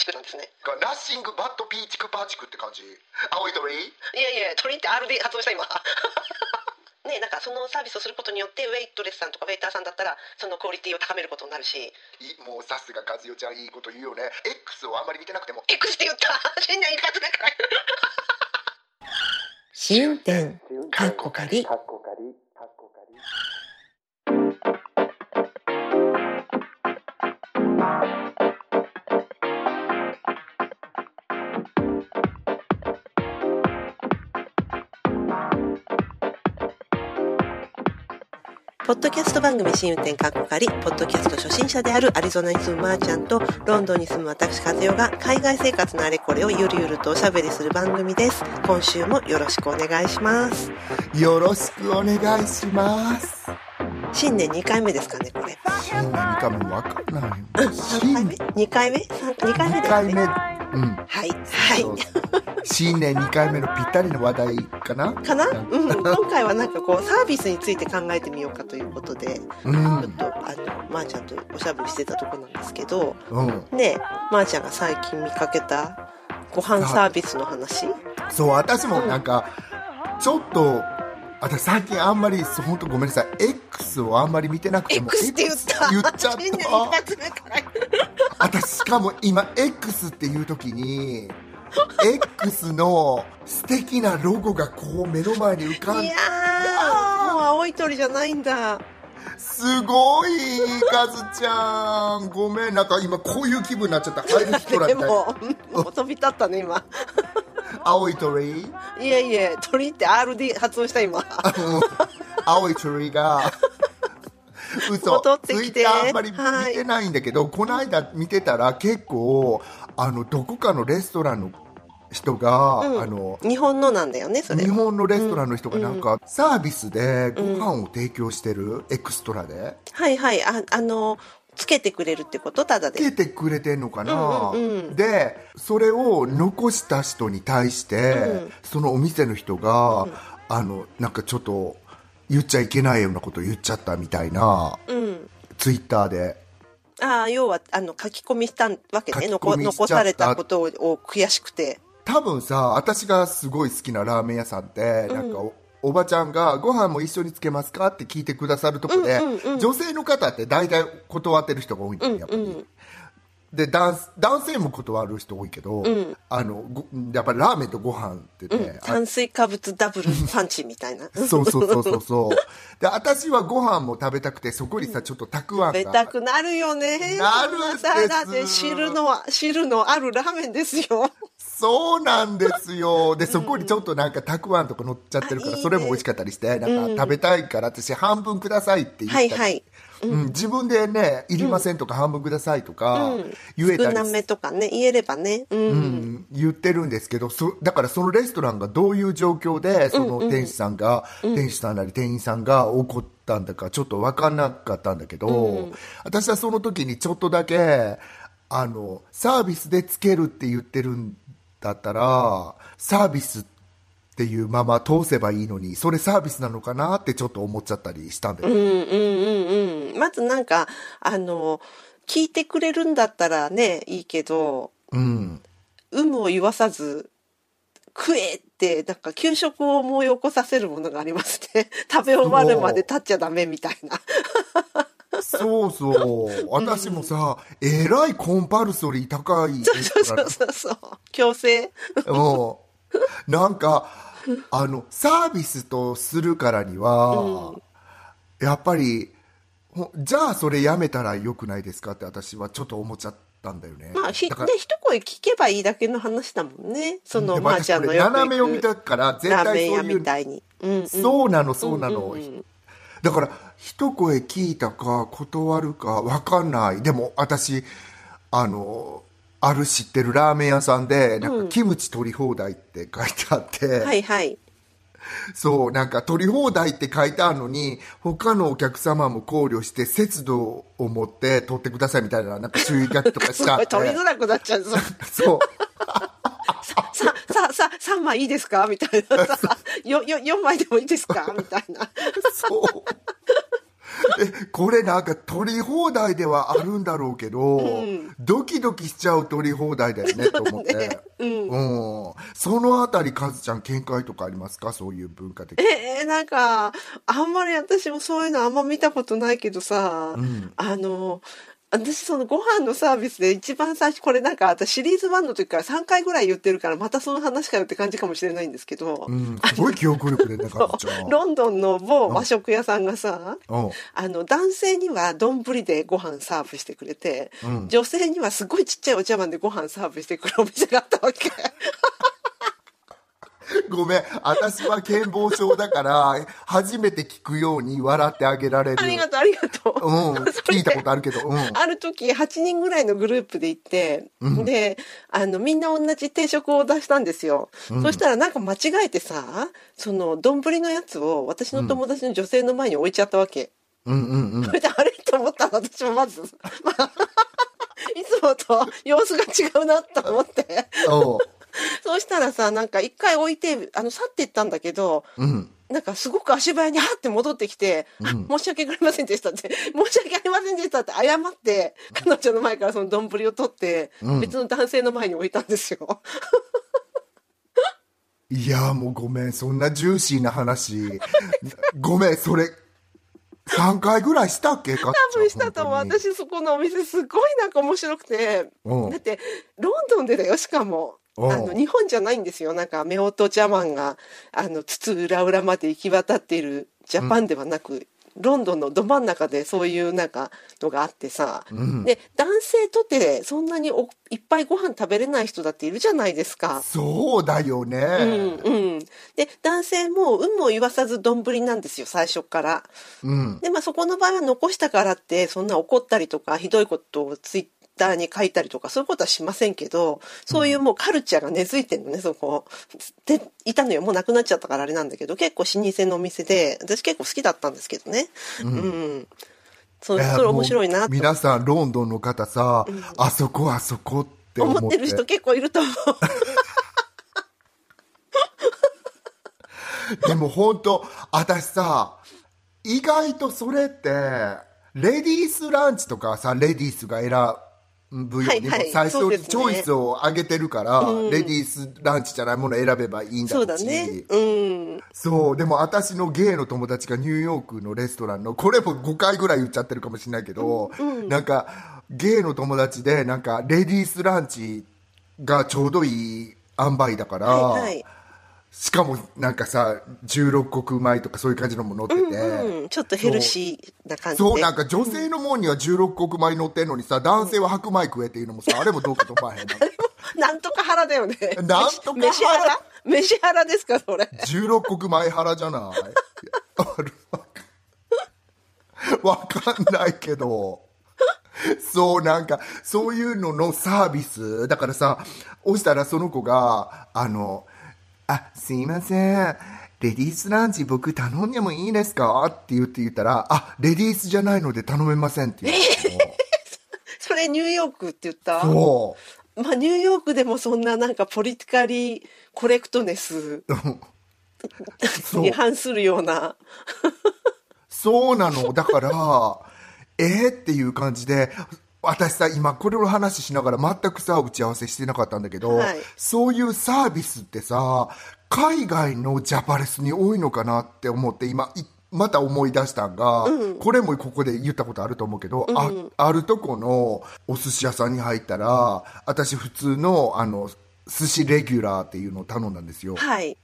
チクなんですね。ナッシングバットピーチクパーチクって感じ。青い鳥？いやいや鳥って R で発音した今。ねなんかそのサービスをすることによってウェイトレスさんとかウェイターさんだったらそのクオリティを高めることになるし。いもうさすが和代ちゃんいいこと言うよね。X をあんまり見てなくても。X って言った。新年一発目から試運転かっこかり。かっこかりかっこかりポッドキャスト番組新運転かっこかり、ポッドキャスト初心者であるアリゾナに住むまーちゃんと、ロンドンに住む私和代が海外生活のあれこれをゆるゆるとおしゃべりする番組です。今週もよろしくお願いします。よろしくお願いします新年2回目ですかね、これ。新年2回目わかんない3回目 ?2 回目 ?2 回目2ですね。回目うんはい。はい。新年2回目のぴったりの話題かな？かな？うん。今回はなんかこう、サービスについて考えてみようかということで、うちょっんと、あの、まーちゃんとおしゃべりしてたとこなんですけど、うん。ねえ、まーちゃんが最近見かけたご飯サービスの話？そう私もなんかちょっと私最近あんまりそう本当ごめんなさい。X をあんまり見てなくても X って言った。言っちゃった。私しかも今 X っていう時に X の素敵なロゴがこう目の前に浮かんで。いやーもう青い鳥じゃないんだ。すごいカズちゃん。ごめんなんか今こういう気分になっちゃった。入る人らみた。いなでももう飛び立ったね今。青い鳥？いえいえ鳥って R で発音した今。青い鳥が。嘘。戻ってきて。ツイッターあんまり見てないんだけど、この間見てたら結構あのどこかのレストランの人が、うん。あの日本のなんだよねそれ。日本のレストランの人がなんか、サービスでご飯を提供してる、エクストラで。はいはい。ああのつけてくれるってこと？ただで。つけてくれてんのかな、うんうんうん。でそれを残した人に対して、うん。そのお店の人が、あのなんかちょっと言っちゃいけないようなこと言っちゃったみたいなうん。ツイッターでああ要はあの書き込みしたわけね。残残されたことをを悔しくて。多分さ私がすごい好きなラーメン屋さんって、なんかおおばちゃんが「ご飯も一緒につけますか?」って聞いてくださるとこで、うんうんうん。女性の方って大体断ってる人が多いんだよやっぱり。うんで男男性も断る人多いけど、ん。あのごやっぱりラーメンとご飯ってね、あ炭水化物ダブルパンチみたいな。そうそうそうそうそう。で私はご飯も食べたくてそこにさちょっとたくあん食べがたくなるよね。なるんです。だだって汁の汁のあるラーメンですよ。そうなんですよ。でそこにちょっとなんかたくあんとか乗っちゃってるからあいいね。それも美味しかったりしてなんか食べたいから私半分くださいって言ったり、はいはいうん。自分でねいりませんとか半分くださいとか言えたり少なめとかね言えればね。うん、うん。言ってるんですけどそだからそのレストランがどういう状況でその店主さんが、店主さんなり店員さんが怒ったんだかちょっと分かんなかったんだけど、私はその時にちょっとだけあのサービスでつけるって言ってるんだったらサービスっていうまま通せばいいのにそれサービスなのかなってちょっと思っちゃったりしたんだよね、うんうんうんうんまずなんかあの聞いてくれるんだったらねいいけどうん。有無を言わさず食えってなんか給食を思い起こさせるものがありますね 食べ終わるまで立っちゃダメみたいな。そうそう。私もさ、えらいコンパルソリー高い そうそうそうそう。強制。もうなんか あのサービスとするからには、やっぱりほじゃあそれやめたらよくないですかって私はちょっと思っちゃったんだよね。まあひ、ねだから、一声聞けばいいだけの話だもんね。そのでまーちゃんの斜め読みだから絶対そういうみたいに、うんうん、そうなのそうなの、うんうん。うんだから一声聞いたか断るか分かんない。でも私あのある知ってるラーメン屋さんでなんかキムチ取り放題って書いてあって、はいはいそう、なんか取り放題って書いてあるのに、他のお客様も考慮して節度を持って取ってくださいみたいな、なんか注意書きとかし すごいてあって。取りづらくなっちゃうそう そう。さ、さ、さ、3枚いいですか？みたいなさ、よ、よ、4枚でもいいですか？みたいな。そう。えこれなんか取り放題ではあるんだろうけど、ドキドキしちゃう取り放題だよねと思って。うん、そのあたりカズちゃん見解とかありますか？そういう文化的えー、なんか、あんまり私もそういうのあんま見たことないけどさ、あの、私そのご飯のサービスで一番最初これなんか私シリーズ1の時から3回ぐらい言ってるからまたその話かよって感じかもしれないんですけど、うん、すごい記憶力でねカズちゃんロンドンの某和食屋さんがさ、うん。あの男性には丼でご飯サーブしてくれて、女性にはすごいちっちゃいお茶碗でご飯サーブしてくるお店があったわけ。ごめん。私は健忘症だから初めて聞くように笑ってあげられる。ありがとうありがとう。うん。聞いたことあるけど。うん。ある時8人ぐらいのグループで行って、であのみんな同じ定食を出したんですよ、そしたらなんか間違えてさその丼のやつを私の友達の女性の前に置いちゃったわけ、うんうんうん。それであれ？と思ったの私もまず、ま あいつもと様子が違うなと思って そうしたらさなんか一回置いてあの去っていったんだけど、うん。なんかすごく足早にはって戻ってきて「あ申し訳ありませんでした」って「申し訳ありませんでした」って謝って彼女の前からその丼を取って、別の男性の前に置いたんですよ。いやもうごめんそんなジューシーな話。ごめんそれ3回ぐらいしたっけ？多多分したと思う。私そこのお店すごいなんか面白くて。うん。だってロンドンでだよしかも。うん。あの日本じゃないんですよ。なんか夫婦茶碗があの筒裏裏まで行き渡っているジャパンではなく、ロンドンのど真ん中でそういうなんかのがあってさ、で男性とてそんなにおいっぱいご飯食べれない人だっているじゃないですか。そうだよね、うんうん、で男性も有無を言わさず丼なんですよ最初から。うん。でまあそこの場合は残したからってそんな怒ったりとかひどいことをツイッターに書いたりとかそういうことはしませんけどそういうもうカルチャーが根付いてるのねそこ。でいたのよ。もうなくなっちゃったからあれなんだけど結構老舗のお店で私結構好きだったんですけどね。うん、そういやそれ面白いなと皆さんロンドンの方さ、あそこあそこって思って。思ってる人結構いると思う。でも本当私さ意外とそれってレディースランチとかさレディースが選に、最初チョイスを上げてるから、レディースランチじゃないものを選べばいいんだそうだね。うん。そうでも私のゲイの友達がニューヨークのレストランのこれも5回ぐらい言っちゃってるかもしれないけど、なんかゲイの友達でなんかレディースランチがちょうどいい塩梅だから、はいはいしかもなんかさ16穀米とかそういう感じのも乗ってて、うん、ちょっとヘルシーな感じで。そう。なんか女性のもんには16穀米乗ってんのにさ男性は白米食えっていうのもさあれもどうかと思わへんの なんとか腹だよね。なんとか腹。飯腹ですかそれ。16穀米腹じゃない？あるわかんないけど。そうなんかそういうののサービス。だからさ押したらその子があの「あすいません。レディースランチ僕頼んでもいいですか?」って言って言ったら「あレディースじゃないので頼めません」って言う。それニューヨークって言った？のそう。まあニューヨークでもそんななんかポリティカリーコレクトネスに反するような。そうなの。だから、えー、っていう感じで、私さ、今これの話しながら全くさ、打ち合わせしてなかったんだけど、はい。そういうサービスってさ、海外のジャパレスに多いのかなって思って、今、いまた思い出したんが、これもここで言ったことあると思うけど、ああるとこのお寿司屋さんに入ったら、私普通の、あの、寿司レギュラーっていうのを頼んだんですよ。はい。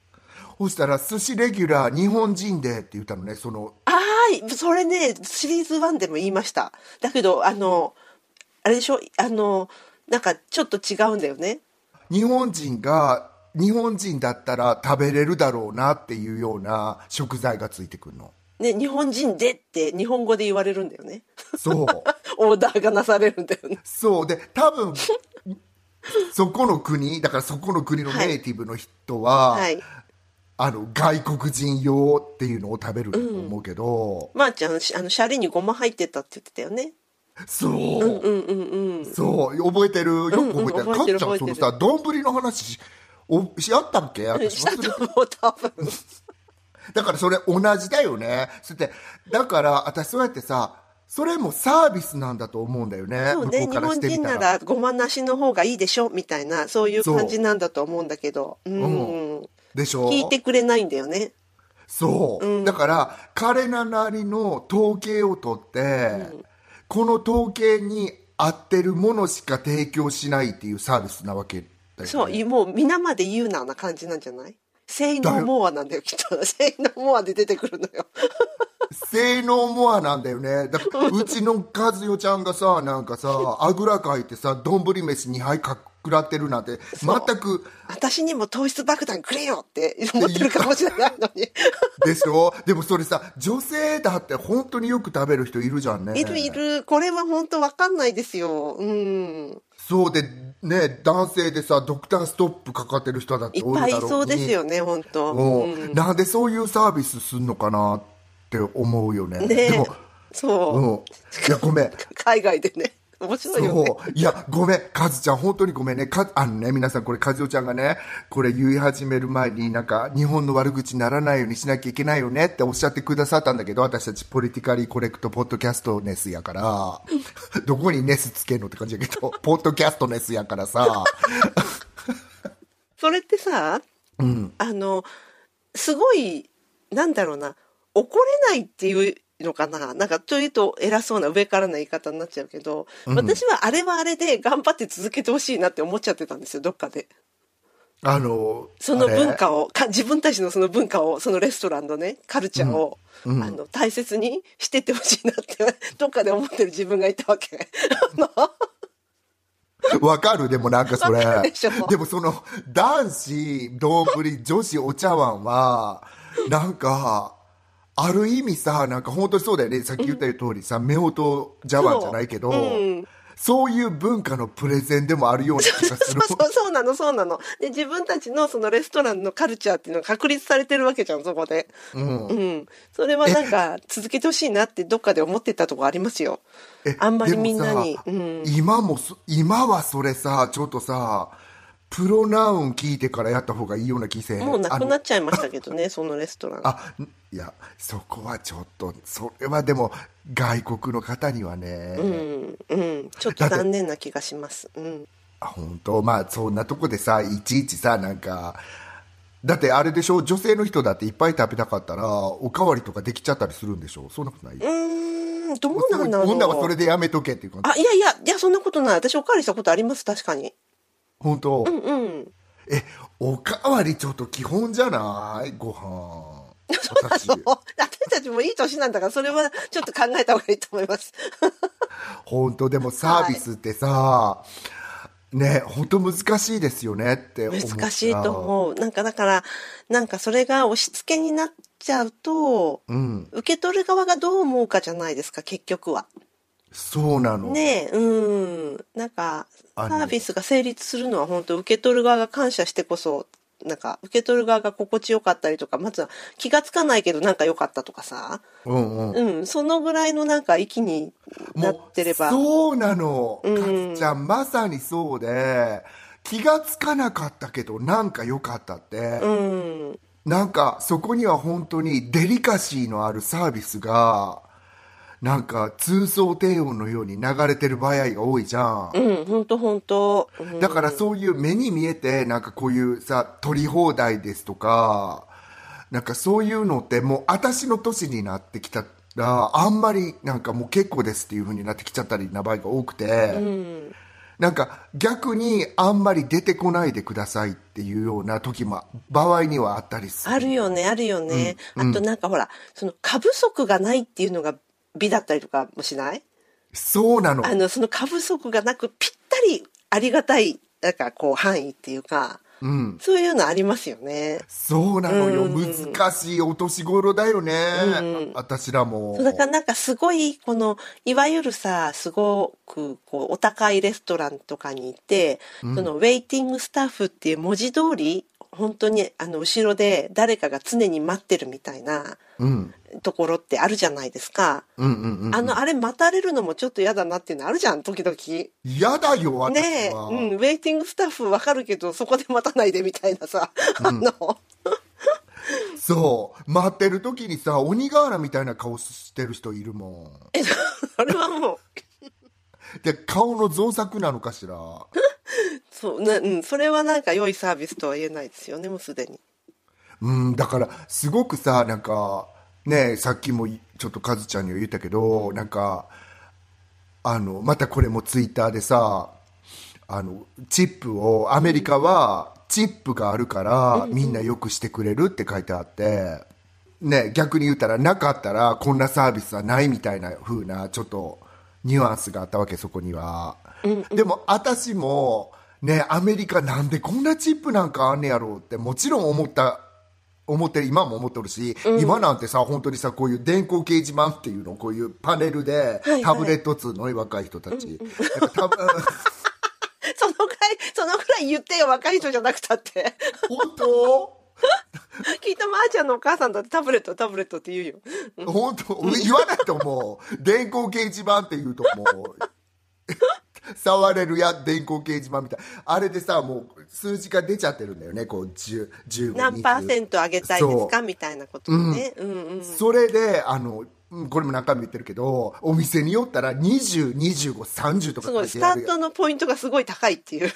そしたら、寿司レギュラー日本人でって言ったのね、その、ああそれねシリーズ1でも言いました。だけどあのあれでしょ？あのなんかちょっと違うんだよね。日本人が日本人だったら食べれるだろうなっていうような食材がついてくるの。ね日本人でって日本語で言われるんだよね。そう。オーダーがなされるんだよね。そう。で多分そこの国だからそこの国のネイティブの人は、はい。あの外国人用っていうのを食べると思うけど、まー、ちゃんしあのシャリにごま入ってたって言ってたよねそう、うんうんうんそう。覚えてる？よく覚えてる、うんかっちゃんそのさ丼の話しおしやったっけ？私忘れてと思う多分だからそれ同じだよね。そして、だから私そうやってさ、それもサービスなんだと思うんだよね。そうね、日本。人ならごまなしの方がいいでしょみたいな、そういう感じなんだと思うんだけど、うん。でしょ？聞いてくれないんだよね。そう、だから彼らなりの統計を取って、この統計に合ってるものしか提供しないっていうサービスなわけだよね。そう、もう皆まで言うなな感じなんじゃない？性能モアなんだよ、きっと。性能モアで出てくるのよ。性能モアなんだよね。だから うちの和代ちゃんがさ、なんかさ、あぐらかいてさ、丼飯2杯かくらってるなんて、全く、私にも糖質爆弾くれよって思ってるかもしれないのに。でしょでもそれさ、女性だって本当によく食べる人いるじゃんね。いるいる。これは本当わかんないですよ。うん。そうで、ね、男性でさ、ドクターストップかかってる人だっていっおるだろうにぱいいそうですよね、本当。うんなんでそういうサービスすんのかなって思うよね。ねでも、そう。うん。いや、ごめん。海外でね。面白いよね。そう。いや、ごめん。カズちゃん、本当にごめんね。か、あのね、皆さん、これ、カズオちゃんがね、これ言い始める前に、なんか、日本の悪口にならないようにしなきゃいけないよねっておっしゃってくださったんだけど、私たち、ポリティカリーコレクトポッドキャストネスやから、どこにネスつけんのって感じだけど、ポッドキャストネスやからさ、それってさ、あの、すごい、なんだろうな、怒れないっていうのかな？なんか、というと偉そうな上からの言い方になっちゃうけど、私はあれはあれで頑張って続けてほしいなって思っちゃってたんですよ、どっかで。あの、その文化を、か自分たちのその文化を、そのレストランのね、カルチャーを、あの、大切にしてってほしいなって、どっかで思ってる自分がいたわけ。わかる？でもなんかそれで。でもその、男子、丼、女子、お茶碗は、なんか、ある意味さ、なんか本当にそうだよね。さっき言った通りさ、夫婦茶碗じゃないけど、そういう文化のプレゼンでもあるような気がする。そうそうそうなのそうなの。で自分たちのそのレストランのカルチャーっていうのが確立されてるわけじゃんそこで。うん、それはなんか続けてほしいなってどっかで思ってたとこありますよ。えあんまりみんなに。うん。今もそ、今はそれさ、ちょっとさ、プロナウン聞いてからやった方がいいような気せもうなくなっちゃいましたけどねそのレストラン。あいやそこはちょっとそれはでも外国の方にはね、うんうん。ちょっと残念な気がします。うん。あ本当？まあそんなとこでさいちいちさなんかだってあれでしょ？女性の人だっていっぱい食べたかったらおかわりとかできちゃったりするんでしょ？そんなことない、うーんどうなんだろう。女はそれでやめとけっていう感じ。あいやいやいやそんなことない。私おかわりしたことあります確かに本当、うんうん。えおかわりちょっと基本じゃない？ご飯。私。私たちもいい年なんだからそれはちょっと考えた方がいいと思います。本当？でもサービスってさ、ね本当難しいですよねって思った難しいと思う。なんかだからなんかそれが押し付けになっちゃうと、うん。受け取る側がどう思うかじゃないですか結局はそうなの、ねえうん。なんかサービスが成立するのは本当受け取る側が感謝してこそなんか受け取る側が心地よかったりとかまずは気がつかないけどなんか良かったとかさ。うんうん。うんそのぐらいのなんか域になってれば。そうなの、うんかつちゃんまさにそうで気がつかなかったけどなんか良かったって、うん。なんかそこには本当にデリカシーのあるサービスがなんか通奏低音のように流れてる場合が多いじゃん、うん本当本当うん。だからそういう目に見えてなんかこういうさ取り放題ですとかなんかそういうのってもう私の年になってきたらあんまりなんかもう結構ですっていう風になってきちゃったりな場合が多くて、なんか逆にあんまり出てこないでくださいっていうような時も場合にはあったりする。あるよね、あるよね。あとなんかほら、その過不足がないっていうのが美だったりとかもしない？そうなの。あの、その過不足がなくぴったりありがたい、なんかこう範囲っていうか、うん。そういうのありますよね。そうなのよ、うん。難しいお年頃だよね、私らも。そうだからなんかすごい、この、いわゆるさ、すごく、こう、お高いレストランとかに行って、その、ウェイティングスタッフっていう文字通り、本当に、あの、後ろで誰かが常に待ってるみたいなうん。ところってあるじゃないですか。うんうんうんあの、あれ待たれるのもちょっと嫌だなっていうのあるじゃん、時々。嫌だよ私ねえ、は、うん、ウェイティングスタッフわかるけど、そこで待たないでみたいなさ、あの、そう。待ってる時にさ鬼瓦みたいな顔してる人いるもえそれはもうんで顔の造作なのかしら？そうな、うん、それはなんか良いサービスとは言えないですよねもうすでに。うんだからすごくさなんかねさっきもちょっとカズちゃんには言ったけどなんかあのまたこれもツイッターでさあのチップをアメリカはチップがあるからみんなよくしてくれるって書いてあって、ね、逆に言ったらなかったらこんなサービスはないみたいな風なちょっとニュアンスがあったわけそこには、でも私もねアメリカなんでこんなチップなんかあんねやろうってもちろん思った思ってる今も思ってるし、今なんてさ本当にさこういう電光掲示板っていうのこういうパネルではいタブレット通の若い人たち、なんかタブ そのくらいそのくらい言ってよ若い人じゃなくたって。本当？きっとまーちゃんのお母さんだってタブレットタブレットって言うよ。本当言わないと思う。電光掲示板って言うと思う。触れるや電光掲示板みたい。あれでさもう数字が出ちゃってるんだよね。こう10 15何パーセント上げたいですか？みたいなことね。う。んうん。それであのうんこれも何回も言ってるけどお店によったら202530とかすごいスタートのポイントがすごい高いっていう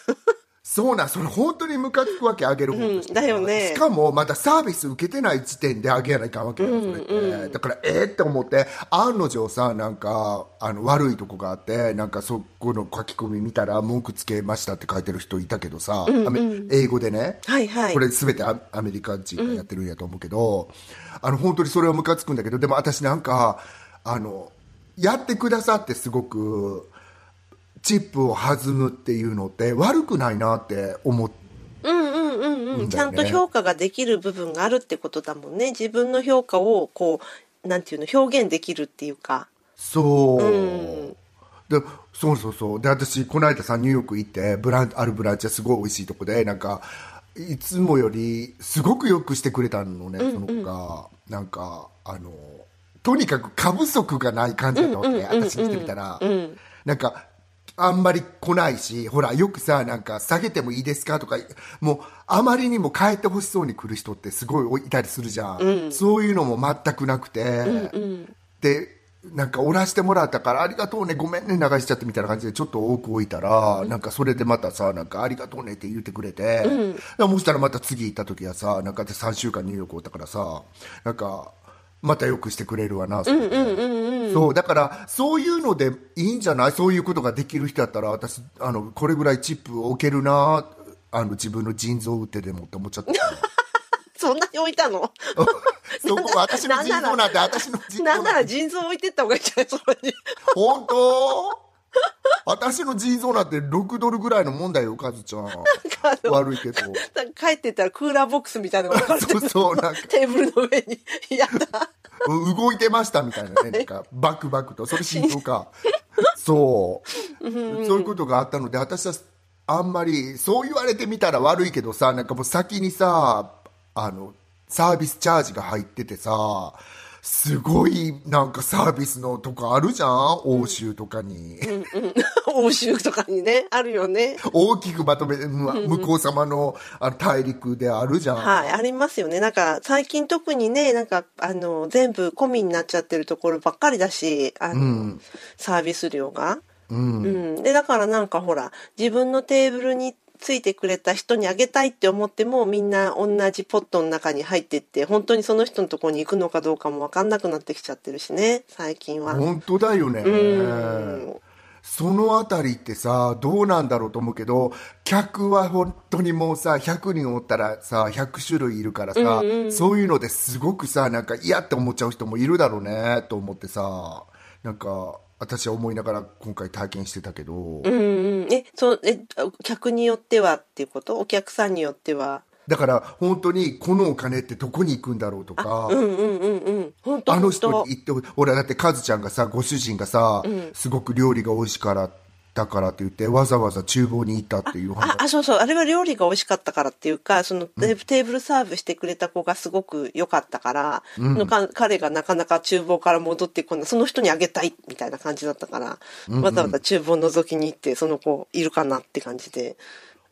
そうなんそれ本当にムカつくわけあげる方として。はうんだよね。しかもまだサービス受けてない時点であげやないかんわけよ、それって。だからえー、って思って案の定さなんかあの悪いとこがあってなんかそこの書き込み見たら文句つけましたって書いてる人いたけどさ、アメ英語でね、はいはい。これ全てアアメリカ人がやってるんやと思うけど、あの本当にそれはムカつくんだけどでも私なんかあのやってくださってすごくチップを弾むっていうのって悪くないなって思って。うんうんうんうん、ちゃんと評価ができる部分があるってことだもんね。自分の評価をこうなんていうの表現できるっていうか。そう、うん。でそうそうそう。で私この間さニューヨーク行ってブランあるブランチはすごい美味しいとこでなんかいつもよりすごくよくしてくれたのね、その子が。なんかあのとにかく過不足がない感じだったわけ、私にしてみたら、なんかあんまり来ないしほらよくさなんか下げてもいいですかとかもうあまりにも変えてほしそうに来る人ってすごいいたりするじゃん、そういうのも全くなくて、でなんかおらしてもらったからありがとうねごめんね流しちゃってみたいな感じでちょっと多く置いたら、なんかそれでまたさなんかありがとうねって言ってくれて、でもしたらまた次行った時はさなんかで3週間ニューヨークおったからさなんかまたよくしてくれるわなそうだからそういうのでいいんじゃない？そういうことができる人だったら私あのこれぐらいチップを置けるなあの自分の腎臓を打ってでもって思っちゃった。そんなに置いたの？そこ私の腎臓なんて私の腎臓なんなら腎臓置いてった方がいいんじゃない？それに。本当？私の腎臓なんて6ドルぐらいのもんだよカズちゃん。悪いけど。帰ってったらクーラーボックスみたいなのが置かれてそうそうなんか。テーブルの上に。やだう動いてましたみたいなねなんかバクバクと。それ心臓か。そう。そういうことがあったので私はあんまりそう言われてみたら悪いけどさなんかもう先にさあのサービスチャージが入っててさすごいなんかサービスのとこあるじゃん？欧州とかに、欧州とかにねあるよね。大きくまとめてむ向こう様のあの大陸であるじゃん、はい、ありますよね。なんか、最近特にね、なんか、あの、全部込みになっちゃってるところばっかりだし、あの、サービス料が。うん。で、だからなんかほら、自分のテーブルについてくれた人にあげたいって思っても、みんな同じポットの中に入ってって、本当にその人のところに行くのかどうかもわかんなくなってきちゃってるしね、最近は。本当だよね。そのあたりってさどうなんだろうと思うけど客は本当にもうさ100人おったらさ100種類いるからさ、そういうのですごくさなんか嫌って思っちゃう人もいるだろうねと思ってさ。なんか私は思いながら今回体験してたけど、うんうん。え、そう、え、客によってはっていうこと？お客さんによっては？だから本当にこのお金ってどこに行くんだろうとか、うんうんうんうん。本当あの人に言って俺だってカズちゃんがさご主人がさ、すごく料理が美味しからだからって言ってわざわざ厨房に行ったっていう話あ、あ、そうそう。あれは料理が美味しかったからっていうか、そのテテーブルサーブしてくれた子がすごく良かったから、そのか彼がなかなか厨房から戻ってこない、その人にあげたいみたいな感じだったから、わざわざ厨房覗きに行って、その子いるかなって感じで。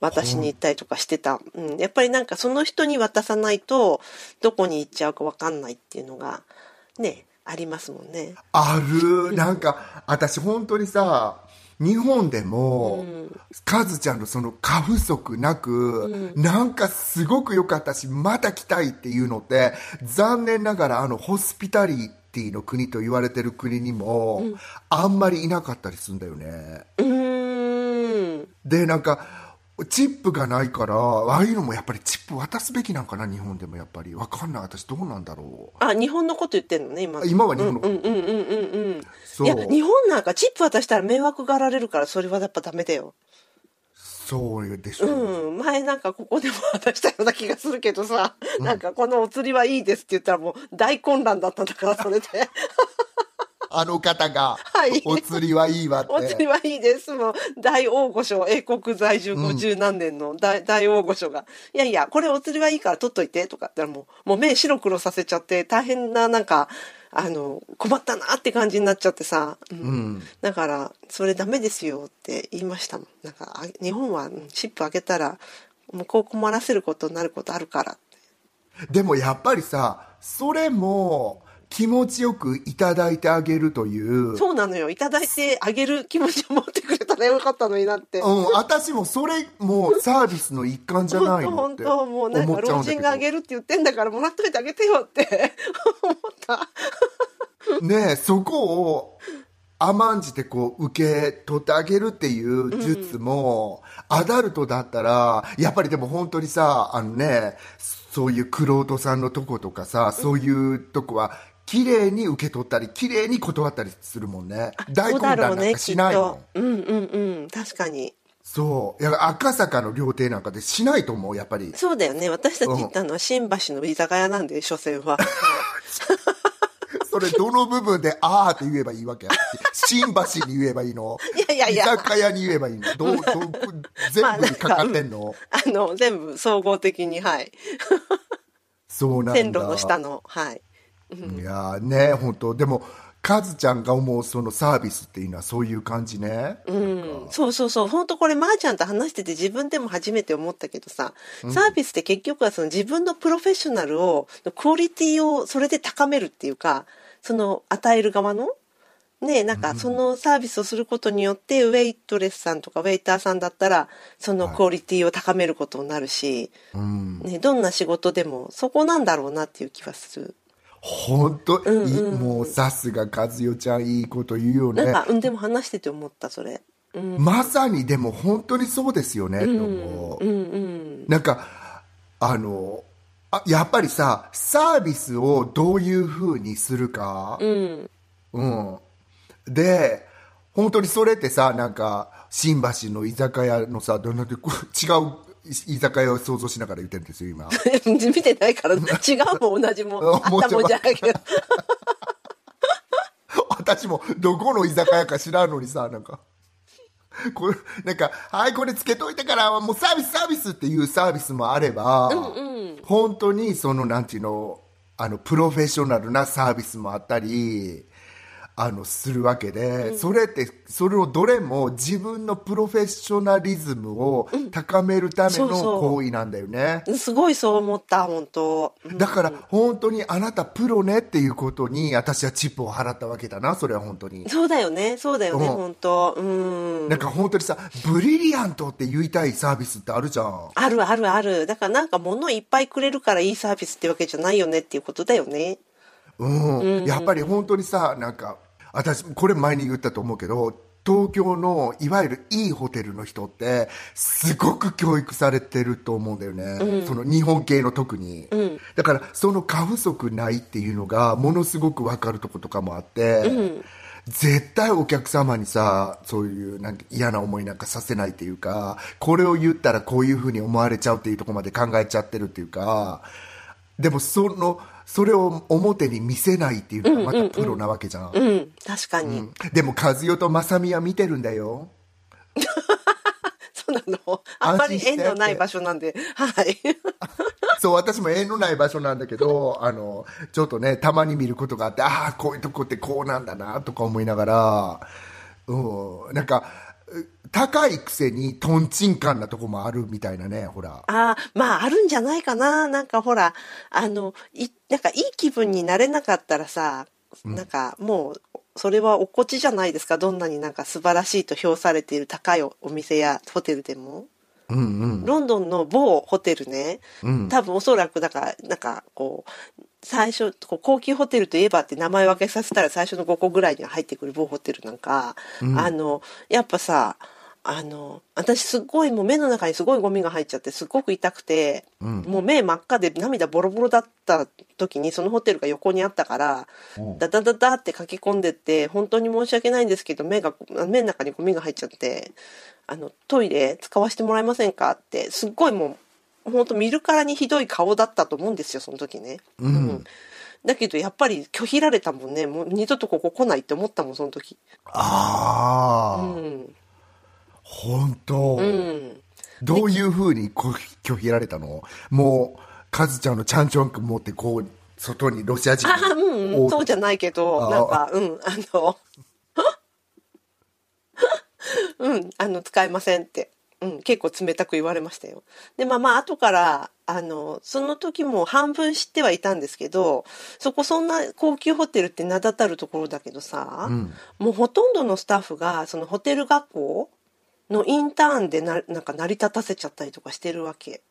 渡しに行ったりとかしてた。うん。やっぱりなんかその人に渡さないと、どこに行っちゃうかわかんないっていうのが、ね、ありますもんね。あるなんか私本当にさ日本でも、カズちゃんのその過不足なく、なんかすごく良かったしまた来たいっていうのって残念ながらあのホスピタリティの国と言われてる国にも、あんまりいなかったりするんだよね。でなんかチップがないからああいうのもやっぱりチップ渡すべきなんかな日本でもやっぱりわかんない私どうなんだろうあ、日本のこと言ってんのね、今。今は日本のうんうんうんうんうん。そういや、日本なんかチップ渡したら迷惑がられるから、それはやっぱダメだよ。そうでしょ、うん。前なんかここでも渡したような気がするけどさ、なんかこのお釣りはいいですって言ったらもう大混乱だったんだから、それで。あの方が、はいお釣りはいいわって。お釣りはいいです。もう大大御所、英国在住50何年の大,、大大御所が、いやいや、これお釣りはいいから取っといて、とかってもう、もう目白黒させちゃって、大変な、なんか、あの、困ったなって感じになっちゃってさ、うんうん。だから、それダメですよって言いましたもん。なんか、あ日本はうんチップあげたら、向こう困らせることになることあるから。でもやっぱりさ、それも気持ちよくいただいてあげるという。そうなのよ。いただいてあげる気持ちを持ってくれたらよかったのになって。うん、私もそれもサービスの一環じゃないのって本当もうなんか老人があげるって言ってんだからもらっといてあげてよって思った。どねえそこを甘んじてこう受け取ってあげるっていう術も、アダルトだったらやっぱりでも本当にさあのねそういうクロートさんのとことかさ、そういうとこは綺麗に受け取ったり綺麗に断ったりするもんね大混乱なんかしないもんと。うんうんうん。確かに。そういや赤坂の料亭なんかでしないと思うやっぱりそうだよね。私たち行ったのは新橋の居酒屋なんで、所詮は。それどの部分で「あー」って言えばいいわけ新橋に言えばいいの？いやいやいや居酒屋に言えばいいの？どうどう全部にかかってんの、あの、全部総合的に、はい。そうなんだ線路の下の、はい。いやーね本当。でもカズちゃんが思うそのサービスっていうのはそういう感じね、うん、そうそうそう。本当これ、まー、ちゃんと話してて自分でも初めて思ったけどさ、サービスって結局はその自分のプロフェッショナルを、クオリティをそれで高めるっていうか、その与える側のねなんかそのサービスをすることによって、ウェイトレスさんとかウェイターさんだったら、そのクオリティを高めることになるし、うん、ね、どんな仕事でもそこなんだろうなっていう気はする。本当、いいもうさすが和代ちゃんいいこと言うよね。なんか、うん、でも話してて思った、それ。うん、まさにでも本当にそうですよね、と思う、うん、うん。なんかあのあやっぱりさサービスをどういうふうにするか、うん。うん、で本当にそれってさなんか新橋の居酒屋のさどんな違う居酒屋を想像しながら言ってるんですよ今 見てないから、違うもん同じもん。あったもんじゃないけど。私もどこの居酒屋か知らんのにさなんかこれなんか「はいこれつけといてからもうサービスサービス」っていうサービスもあれば、本当にそのなんていうのあのプロフェッショナルなサービスもあったりあのするわけで、それってそれをどれも自分のプロフェッショナリズムを高めるためのそうそう行為なんだよね。すごいそう思った、本当。うんだから本当にあなたプロねっていうことに私はチップを払ったわけだなそれは本当にそうだよね、そうだよね、うん本当。うん。なんか本当にさブリリアントって言いたいサービスってあるじゃんあるあるある。だからなんか物いっぱいくれるからいいサービスってわけじゃないよねっていうことだよね。うん、やっぱり本当にさなんか私これ前に言ったと思うけど東京のいわゆるいいホテルの人ってすごく教育されてると思うんだよね、その日本系の特に、だからその過不足ないっていうのがものすごく分かるとことかもあって、絶対お客様にさそういうなんか嫌な思いなんかさせないっていうかこれを言ったらこういうふうに思われちゃうっていうところまで考えちゃってるっていうかでもそのそれを表に見せないっていうのがまたプロなわけじゃん,、うん、確かに。でも和代と正美は見てるんだよ そうなの？あんまり縁のない場所なんで。はい。そう私も縁のない場所なんだけどあのちょっとねたまに見ることがあってああこういうとこってこうなんだなとか思いながら、うん、なんかう高いくせにトンチンカンなとこもあるみたいなね、ほら。ああ、まあ、あるんじゃないかな。なんかほら、あの、い、なんかいい気分になれなかったらさ、なんかもう、それはおこちじゃないですか。どんなになんか素晴らしいと評されている高いお店やホテルでも。うんうん。ロンドンの某ホテルね、うん多分おそらくだから、なんかこう、最初、こう高級ホテルといえばって名前分けさせたら最初の5個ぐらいには入ってくる某ホテルなんか、あの、やっぱさ、あの、私すっごいもう目の中にすごいゴミが入っちゃってすっごく痛くて、もう目真っ赤で涙ボロボロだった時にそのホテルが横にあったから、ダダダダって駆け込んでって、本当に申し訳ないんですけど、目が、目の中にゴミが入っちゃって、あの、トイレ使わせてもらえませんかって、すっごいもう、本当見るからにひどい顔だったと思うんですよ、その時ね。うん。だけどやっぱり拒否られたもんね。もう二度とここ来ないって思ったもん、その時。ああ、うん。本当、うん。どういうふうにこ拒否られたの？もう、カズちゃんのチャンチョンク持ってこう、外にロシア人ああ、うん、うん、そうじゃないけど、あなんか、うん、あの、うん、あの、使えませんって。うん、結構冷たく言われましたよ。で、まあまあ、後から、あの、その時も半分知ってはいたんですけど、そこそんな高級ホテルって名だたるところだけどさ、ん。もうほとんどのスタッフが、そのホテル学校のインターンでな、なんか成り立たせちゃったりとかしてるわけ。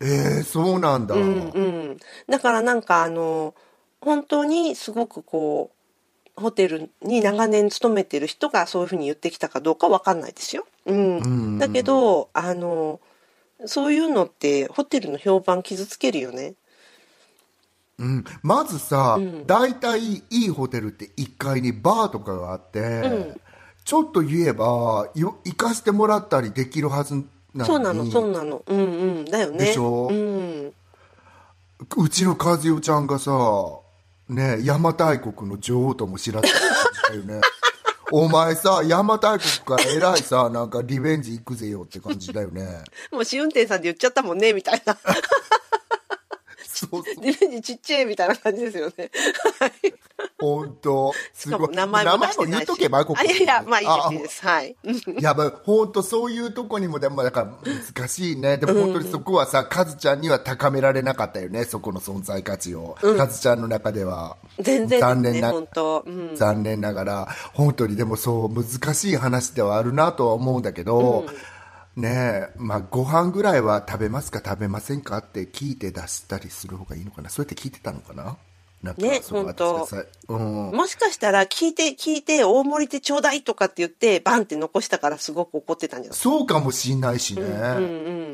えー、そうなんだ。うんうん、だからなんかあの本当にすごくこうホテルに長年勤めてる人がそういうふうに言ってきたかどうかわかんないですよ。うんんだけどあのそういうのってホテルの評判傷つけるよね。うん、まずさ、ん大体いいホテルって1階にバーとかがあって、んちょっと言えばよ行かしてもらったりできるはずなのに。そうなのそうなの。うんうん。だよね。でしょ？うん。うちの和代ちゃんがさね邪馬台国の女王とも知らせた感じだよね。お前さ邪馬台国からえらいさなんかリベンジ行くぜよって感じだよね。もう試運転さんで言っちゃったもんねみたいな。そうそうリベンジちっちゃいみたいな感じですよね。は い本当すごい名前も言っ。とけばここあいやいやまあいいあですはい。うんやばい、本当そういうとこにも、でも、だから難しいね。でも本当にそこはさ、カズちゃんには高められなかったよね、そこの存在価値を。カズちゃんの中では。全然残念な。残念ながら、本当にでもそう、難しい話ではあるなとは思うんだけど、ねえ、まあ、ご飯ぐらいは食べますか食べませんかって聞いて出したりする方がいいのかな。そうやって聞いてたのかな？なんかね本当うん。もしかしたら聞いて聞いて大盛りでちょうだいとかって言ってバンって残したからすごく怒ってたんじゃない？そうかもしんないしね。うんう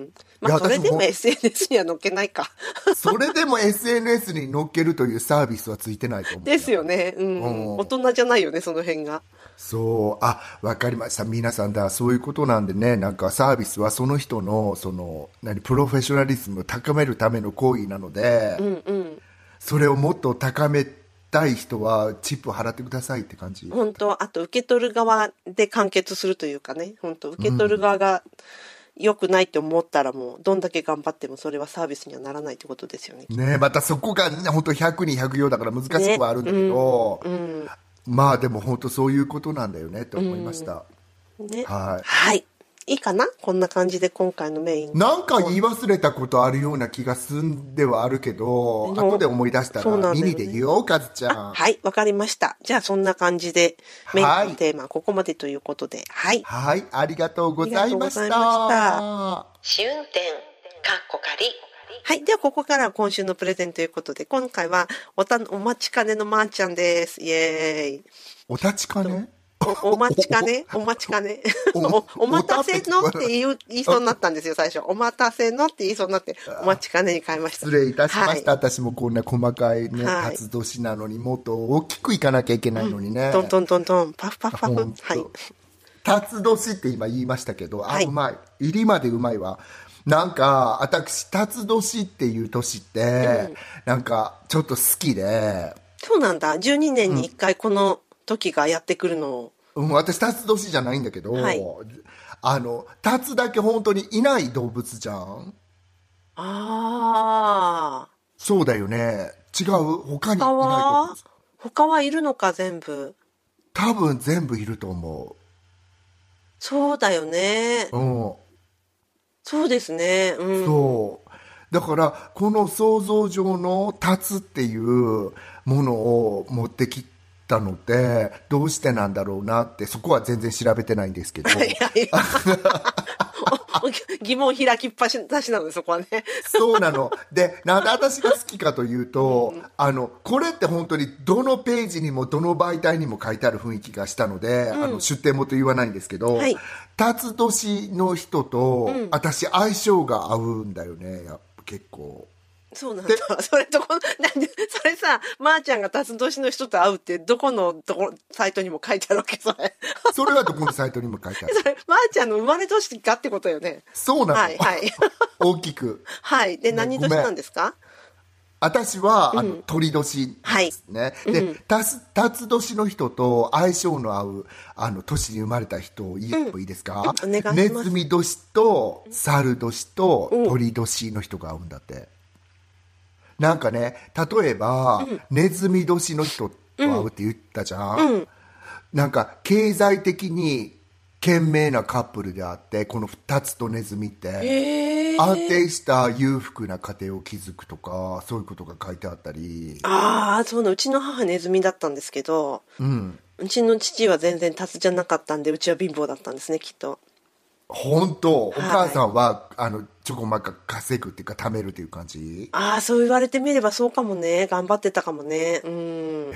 ん。まいやあそれでも SNS には載っけないか。それでも SNS に載っけるというサービスはついてないと思う。ですよね。うん。うん大人じゃないよね、その辺が。そう、あ、わかりました。皆さんだ、そういうことなんでね、なんかサービスはその人の、その、何、プロフェッショナリズムを高めるための行為なので、うんうん。それをもっと高めたい人は、チップを払ってくださいって感じ。本当あと受け取る側で完結するというかね。本当受け取る側が良くないって思ったらもう、どんだけ頑張ってもそれはサービスにはならないってことですよね。ねまたそこが、ね、本当100人100用だから難しくはあるんだけど、うん。まあでも本当そういうことなんだよねって思いました。ね。はいはい。いいかな？こんな感じで今回のメイン。なんか言い忘れたことあるような気がすんではあるけど、後で思い出したら耳で言おう、カズちゃん。はい、わかりました。じゃあそんな感じで、メインはいのテーマはここまでということで、はい。はい、ありがとうございました。ありがとうございま試運転かっこ仮はい。では、ここからは今週のプレゼンということで、今回はおた、お待ちかねのまーちゃんです。イエーイ。お立ちかね？お お待ちかね？お待ちかね？おお待たせのって言う言いそうになったんですよ、最初。お待たせのって言いそうになって、お待ちかねに変えました。失礼いたしました。はい私もこんな細かいね、はい辰年なのにもっと大きくいかなきゃいけないのにね。トントントントン、パフパフパフ。はい。辰年って今言いましたけど、あ、はいうまい。入りまでうまいわ。なんか、私、辰年っていう年って、なんか、ちょっと好きで、そうなんだ。12年に1回この時がやってくるのを。うん、私、辰年じゃないんだけど、はいあの、辰だけ本当にいない動物じゃんああ。そうだよね。違う他にいない動他は？物。他はいるのか全部？多分全部いると思そうだよね。うん。そうですね。うん。そう。だから、この想像上の立つっていうものを持ってきたのって、どうしてなんだろうなって、そこは全然調べてないんですけど。いやいやおお疑問開きっぱしなしなので、そこはね。そうなの。で、なんで私が好きかというと、あの、これって本当にどのページにもどの媒体にも書いてある雰囲気がしたので、あの、出典元言わないんですけど、はい辰年の人と、私相性が合うんだよね、結構。そうなんだ。それどこ、なんで、それさ、まー、ちゃんが辰年の人と会うって、どこのとこ、サイトにも書いてあるわけ、それ。それはどこのサイトにも書いてある。それ、まー、ちゃんの生まれ年かってことよね。そうなの。はい、はい。大きく。はい。で、何年なんですか？私は、あの、鳥年ですね。で、たす、辰年の人と相性の合う、あの、年に生まれた人を言ってもいいですか、うんネズミ年と、猿年と、鳥年の人が合うんだって。なんかね、例えば、ネズミ年の人と合うって言ったじゃん、なんか、経済的に、賢明なカップルであって、この二つとネズミって、ええ安定した裕福な家庭を築くとかそういうことが書いてあったり。ああ、そうなの。うちの母ネズミだったんですけど、うん。うちの父は全然タツじゃなかったんで、うちは貧乏だったんですね、きっと。本当？お母さんは、あのちょこまか稼ぐっていうか貯めるっていう感じ？ああ、そう言われてみればそうかもね。頑張ってたかもね。うん。へ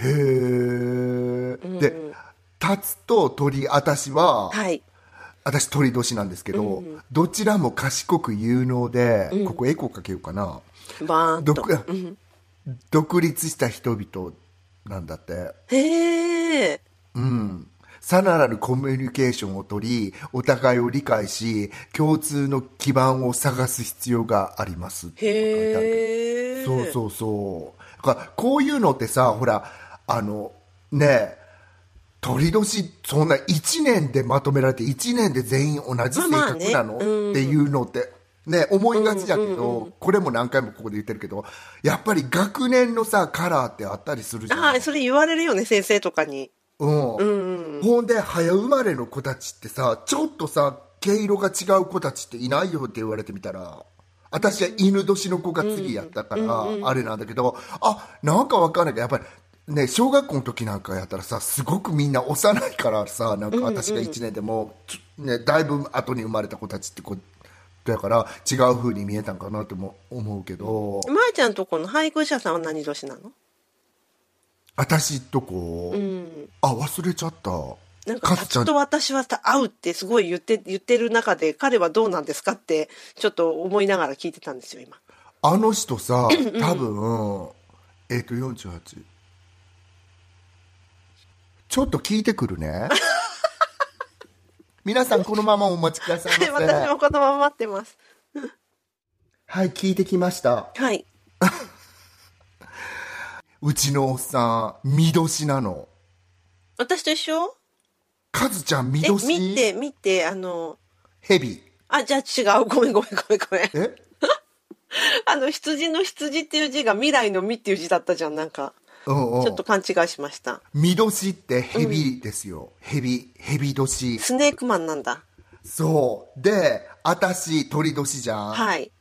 え、でタツと鳥私は、はい。私鳥年なんですけど、どちらも賢く有能で、ここエコーかけようかなバーンと。独独立した人々なんだってへえ。うん。さらなるコミュニケーションを取り、お互いを理解し、共通の基盤を探す必要がありますって書いてあるへえ。そうそうそう。だからこういうのってさ、ほら、あの、ねえ、鳥年、そんな1年でまとめられて、1年で全員同じ性まあまあね格なの、うんっていうのって、ね、思いがちだけど、これも何回もここで言ってるけど、やっぱり学年のさ、カラーってあったりするじゃん。ああ、それ言われるよね、先生とかに。うん、ほんで早生まれの子たちってさちょっとさ毛色が違う子たちっていないよって言われてみたら私は犬年の子が次やったから、あれなんだけどあなんかわかんないけどやっぱりね小学校の時なんかやったらさすごくみんな幼いからさなんか私が1年でも、ね、だいぶ後に生まれた子たちってこうだから違う風に見えたんかなとも思うけど。まー、ちゃんとこの配偶者さんは何年なの？私とこ、うん。あ忘れちゃったなんか、ちゃんタツと私は会うってすごい言って、言ってる中で、彼はどうなんですかって、ちょっと思いながら聞いてたんですよ、今。あの人さ、多分、えっ、と、48。ちょっと聞いてくるね。皆さん、このままお待ちくださいませ。私もこのまま待ってます。はい、聞いてきました。はい。うちのおっさん、見年なの。私と一緒？カズちゃん、見え、年見て、見て、あの、ヘビ。あ、じゃあ違う。ごめんごめんごめんごめん。え？あの、羊の羊っていう字が未来の実っていう字だったじゃん、なんか。うんうん。ちょっと勘違いしました。見年ってヘビですよ。ヘビ、ヘビ年。スネークマンなんだ。そう。で、私、鳥年じゃん。はい。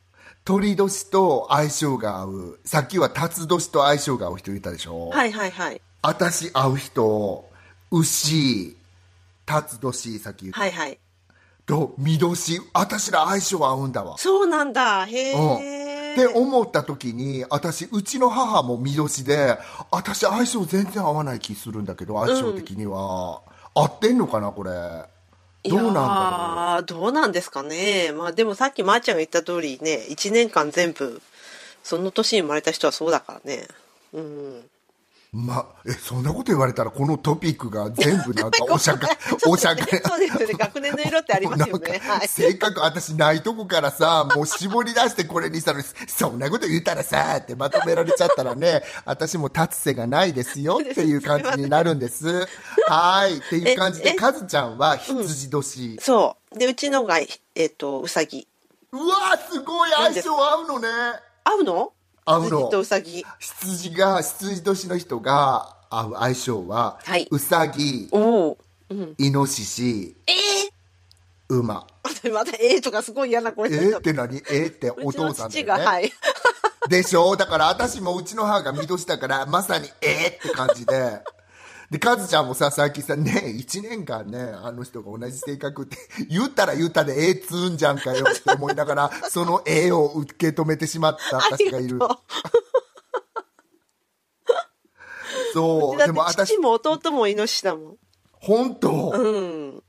鳥年と相性が合う。さっきは辰年と相性が合う人言ったでしょ？はいはいはい。私会う人、牛、辰年、さっき言った。はいはい。と、見年、私ら相性合うんだわ。そうなんだ。へうん。え。って思った時に、私、うちの母も見年で、私相性全然合わない気するんだけど、相性的には。合ってんのかな、これ？どうなんだろう。どうなんですかね。まあでもさっきまーちゃんが言った通りね、1年間全部、その年に生まれた人はそうだからね。うん。ま、え、そんなこと言われたら、このトピックが全部なんかおしゃか、おしゃか、そうですよね。学年の色ってありますよね。はい。せっかく私ないとこからさ、もう絞り出してこれにしたのに、そんなこと言ったらさ、ってまとめられちゃったらね、私も立つ瀬がないですよっていう感じになるんです。はい。っていう感じで、ええカズちゃんは羊年。そう。で、うちのが、えっ、と、うさぎ。うわすごい相性合うのね。合うの？合うの羊が、羊年の人が合う相性は、はい。うさぎ、おお。イノシシ、え馬。また、ええとかすごい嫌な声。えー、って何？えー、ってお父さんだよね、はい。でしょ？だから私もうちの母が見年だからまさにえー、って感じででカズちゃんもさ最近さね1年間ねあの人が同じ性格って言ったら言ったでえー、つうんじゃんかよって思いながらそのえーを受け止めてしまった私がいるそうでも私父も弟もイノシシだもん。本当、うん。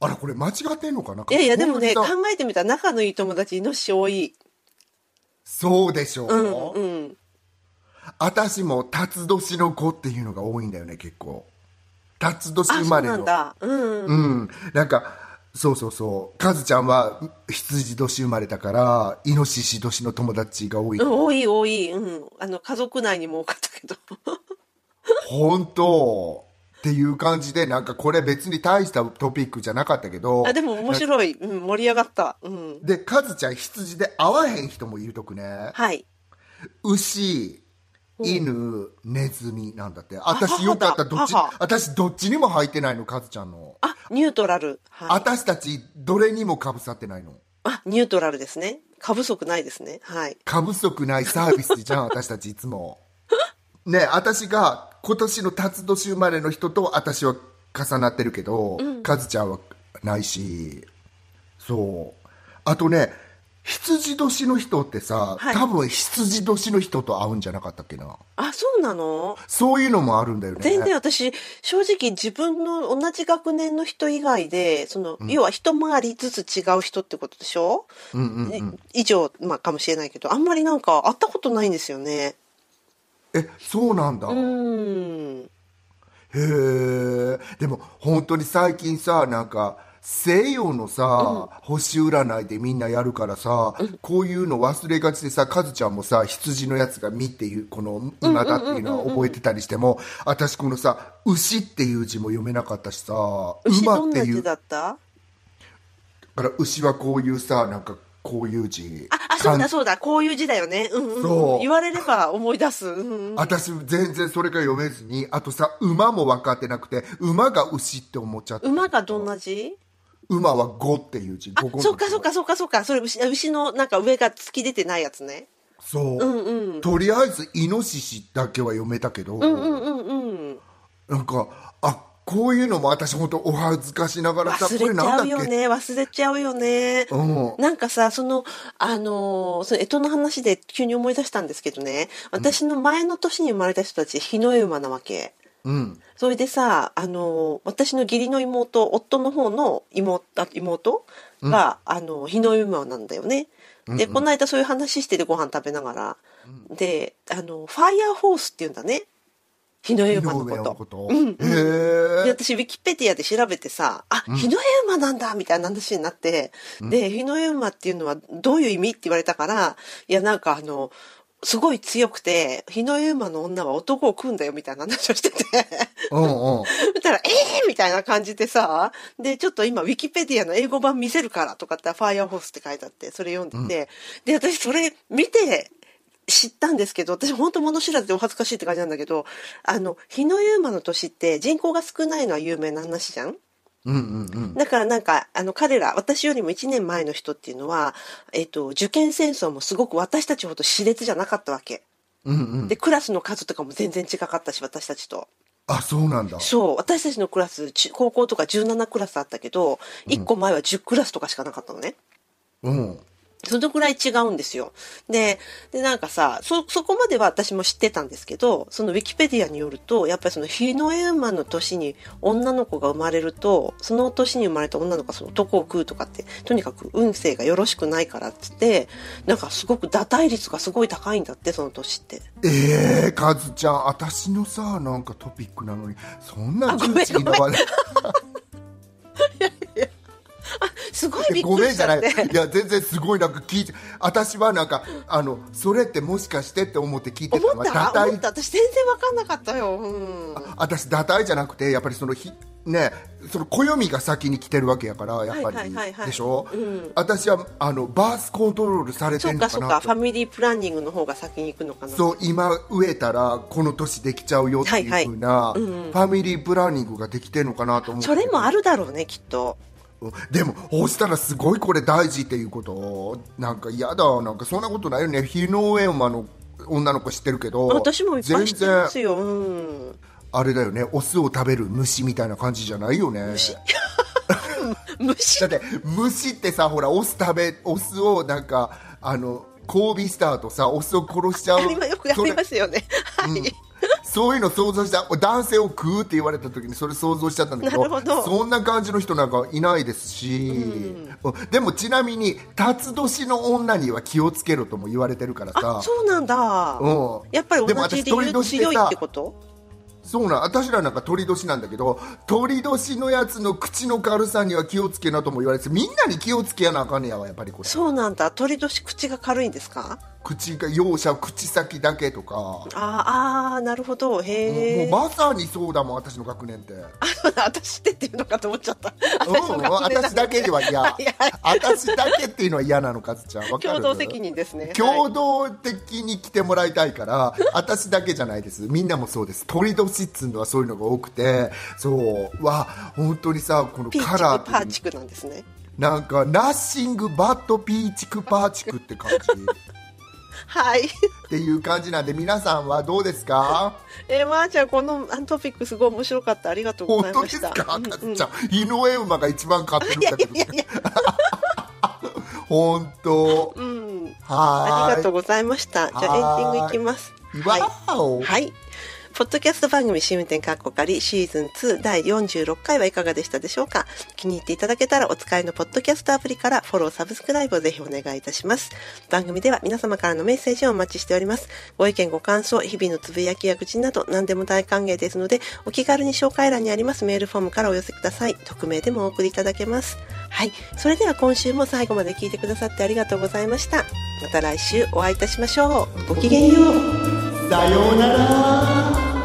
あらこれ間違ってんのかな？いやいや、でもね、考えてみたら仲のいい友達イノシシ多い。そうでしょう、うんうん。私も辰年の子っていうのが多いんだよね結構辰年生まれのなんだ。うん。うんなんかそうそうそうカズちゃんは羊年生まれたからイノシシ年の友達が多い、うん、多い多い。うん。あの、家族内にも多かったけど。本当？っていう感じでなんかこれ別に大したトピックじゃなかったけどあ、でも面白い。うん、盛り上がった。うん。でカズちゃん羊で会わへん人もいるとくねはい。牛犬ネズミなんだって私よかったどっち母私どっちにも入ってないのカズちゃんのあ、ニュートラル。はい。私たちどれにもかぶさってないのあ、ニュートラルですね。過不足ないですね。はい。過不足ないサービスじゃん 私たちいつもね私が今年の辰年生まれの人と私は重なってるけど、カズちゃんはないしそうあとね羊年の人ってさ、はい。多分羊年の人と会うんじゃなかったっけな。あ、そうなの？そういうのもあるんだよね。全然私、正直自分の同じ学年の人以外で、その、要は一回りずつ違う人ってことでしょ、うんうんうん。い以上、まあかもしれないけど、あんまりなんか会ったことないんですよね。えそうなんだ、うーん。へえでも本当に最近さなんか西洋のさ、星占いでみんなやるからさ、こういうの忘れがちでさカズちゃんもさ羊のやつが「み」っていうこの「今だ」っていうのは覚えてたりしても私このさ「牛」っていう字も読めなかったしさ「牛馬」っていうだだった？から牛はこういうさなんかこういう字。あ、あ、そう漢だそうだ、こういう字だよね。うんうん、そう。言われれば思い出す。うんうん、私全然それが読めずにあとさ馬も分かってなくて馬が牛って思っちゃって馬がどんな字？馬は「五」っていう字あ五、そうかそうかそうかそうか。それ牛、牛のなんか上が突き出てないやつね。そう、うんうん。とりあえずイノシシだけは読めたけど、うんうんうんうん。なんかあこういうのも私本当お恥ずかしながら忘れちゃうよね。忘れちゃうよね。うんなんかさ、その、あのーその、干支の話で急に思い出したんですけどね、私の前の年に生まれた人たち、日の絵馬なわけ。うん。それでさ、あのー私の義理の妹、夫の方の妹、あ妹が、あの、日の絵馬なんだよね。で、この間そういう話しててご飯食べながら、で、あの、ファイヤーホースって言うんだね。日の絵馬のこと。のこと、うん。で私ウィキペディアで調べてさ「あ日の絵馬なんだ」みたいな話になって、で日の絵馬っていうのはどういう意味って言われたからいやなんかあのすごい強くて日の絵馬の女は男を食うんだよみたいな話をしてて。うんうん。そしたら「ええー!」みたいな感じでさでちょっと今ウィキペディアの英語版見せるからとかって「ファイアーホース」って書いてあってそれ読んでて、で私それ見て知ったんですけど私本当物知らずでお恥ずかしいって感じなんだけどあの日のユーマの年って人口が少ないのは有名な話じゃん？うんうんうん。だからなんかあの彼ら私よりも1年前の人っていうのは、えっと受験戦争もすごく私たちほど熾烈じゃなかったわけ。うんうん。でクラスの数とかも全然違かったし私たちと。あそうなんだ。そう私たちのクラス中高校とか17クラスあったけど1個前は10クラスとかしかなかったのね、うんそのくらい違うんですよ。で、で、なんかさ、そ、そこまでは私も知ってたんですけど、そのウィキペディアによると、やっぱりその日の絵馬の年に女の子が生まれると、その年に生まれた女の子がその男を食うとかって、とにかく運勢がよろしくないからっつって、なんかすごく打退率がすごい高いんだって、その年って。ええー、カズちゃん私のさなんかトピックなのにそんなあごめんジューシーな話題 すごいびっごめんじゃない。いや全然すごいなんか聞いて私はなんかあのそれってもしかしてって思って聞いてた思った？思った。私全然わかんなかったよ。うん。私打退じゃなくてやっぱりそのひねその暦が先に来てるわけやからやっぱり、はいはいはいはい。でしょ、うん。私はあのバースコントロールされてそうんかそうか、のか。なと。ファミリープランニングの方が先に行くのかな。そう今植えたらこの年できちゃうよっていうふうな、ファミリープランニングができてるのかなと思って。それもあるだろうね、きっと。でも押したらすごいこれ大事っていうこと。なんか嫌だ。なんかそんなことないよね。日の上馬の女の子知ってるけど。私もいっぱい知ってますよ、うん、あれだよね。オスを食べる虫みたいな感じじゃないよね。虫。虫。だって虫ってさほらオス食べオスをなんかあの交尾した後さオスを殺しちゃう。今よくやりますよね。はい、そういうの想像した男性を食うって言われた時にそれ想像しちゃったんだけどそんな感じの人なんかいないですし、うん。でもちなみに辰年の女には気をつけろとも言われてるからさ。あそうなんだ、うん。やっぱり同じ理由強いってこと？そうなん私らなんか鳥年なんだけど鳥年のやつの口の軽さには気をつけなとも言われてみんなに気をつけやなあかんねやわやっぱりこれ。そうなんだ。鳥年口が軽いんですか？口が容赦口先だけとか。あーあーなるほど。もへえうまさにそうだもん私の学年って。私ってっていうのかと思っちゃった私だけでは嫌。私だけっていうのは嫌なのかずちゃん。わかる？共同責任ですね。共同的に来てもらいたいから私だけじゃないです。みんなもそうです。鳥年っつうのはそういうのが多くてそう。わ本当にさこのピーチクカラーパーチクなんですね。なんかナッシングバットピーチクパーチクって感じはい。っていう感じなんで皆さんはどうですか？えー、まー、ちゃんこのトピックすごい面白かった。ありがとうござ本当いました。ですか、うんうん。ゃん。井上馬が一番買ってるんだけどいやいや 本当。うん。はーい。ありがとうございました。じゃあエンディングいきます。はい。わーおはい。ポッドキャスト番組試運転カッコ仮シーズン2第46回はいかがでしたでしょうか？気に入っていただけたらお使いのポッドキャストアプリからフォロー、サブスクライブをぜひお願いいたします。番組では皆様からのメッセージをお待ちしております。ご意見、ご感想、日々のつぶやきや愚痴など何でも大歓迎ですので、お気軽に紹介欄にありますメールフォームからお寄せください。匿名でもお送りいただけます。はい。それでは今週も最後まで聞いてくださってありがとうございました。また来週お会いいたしましょう。ごきげんよう。さようなら。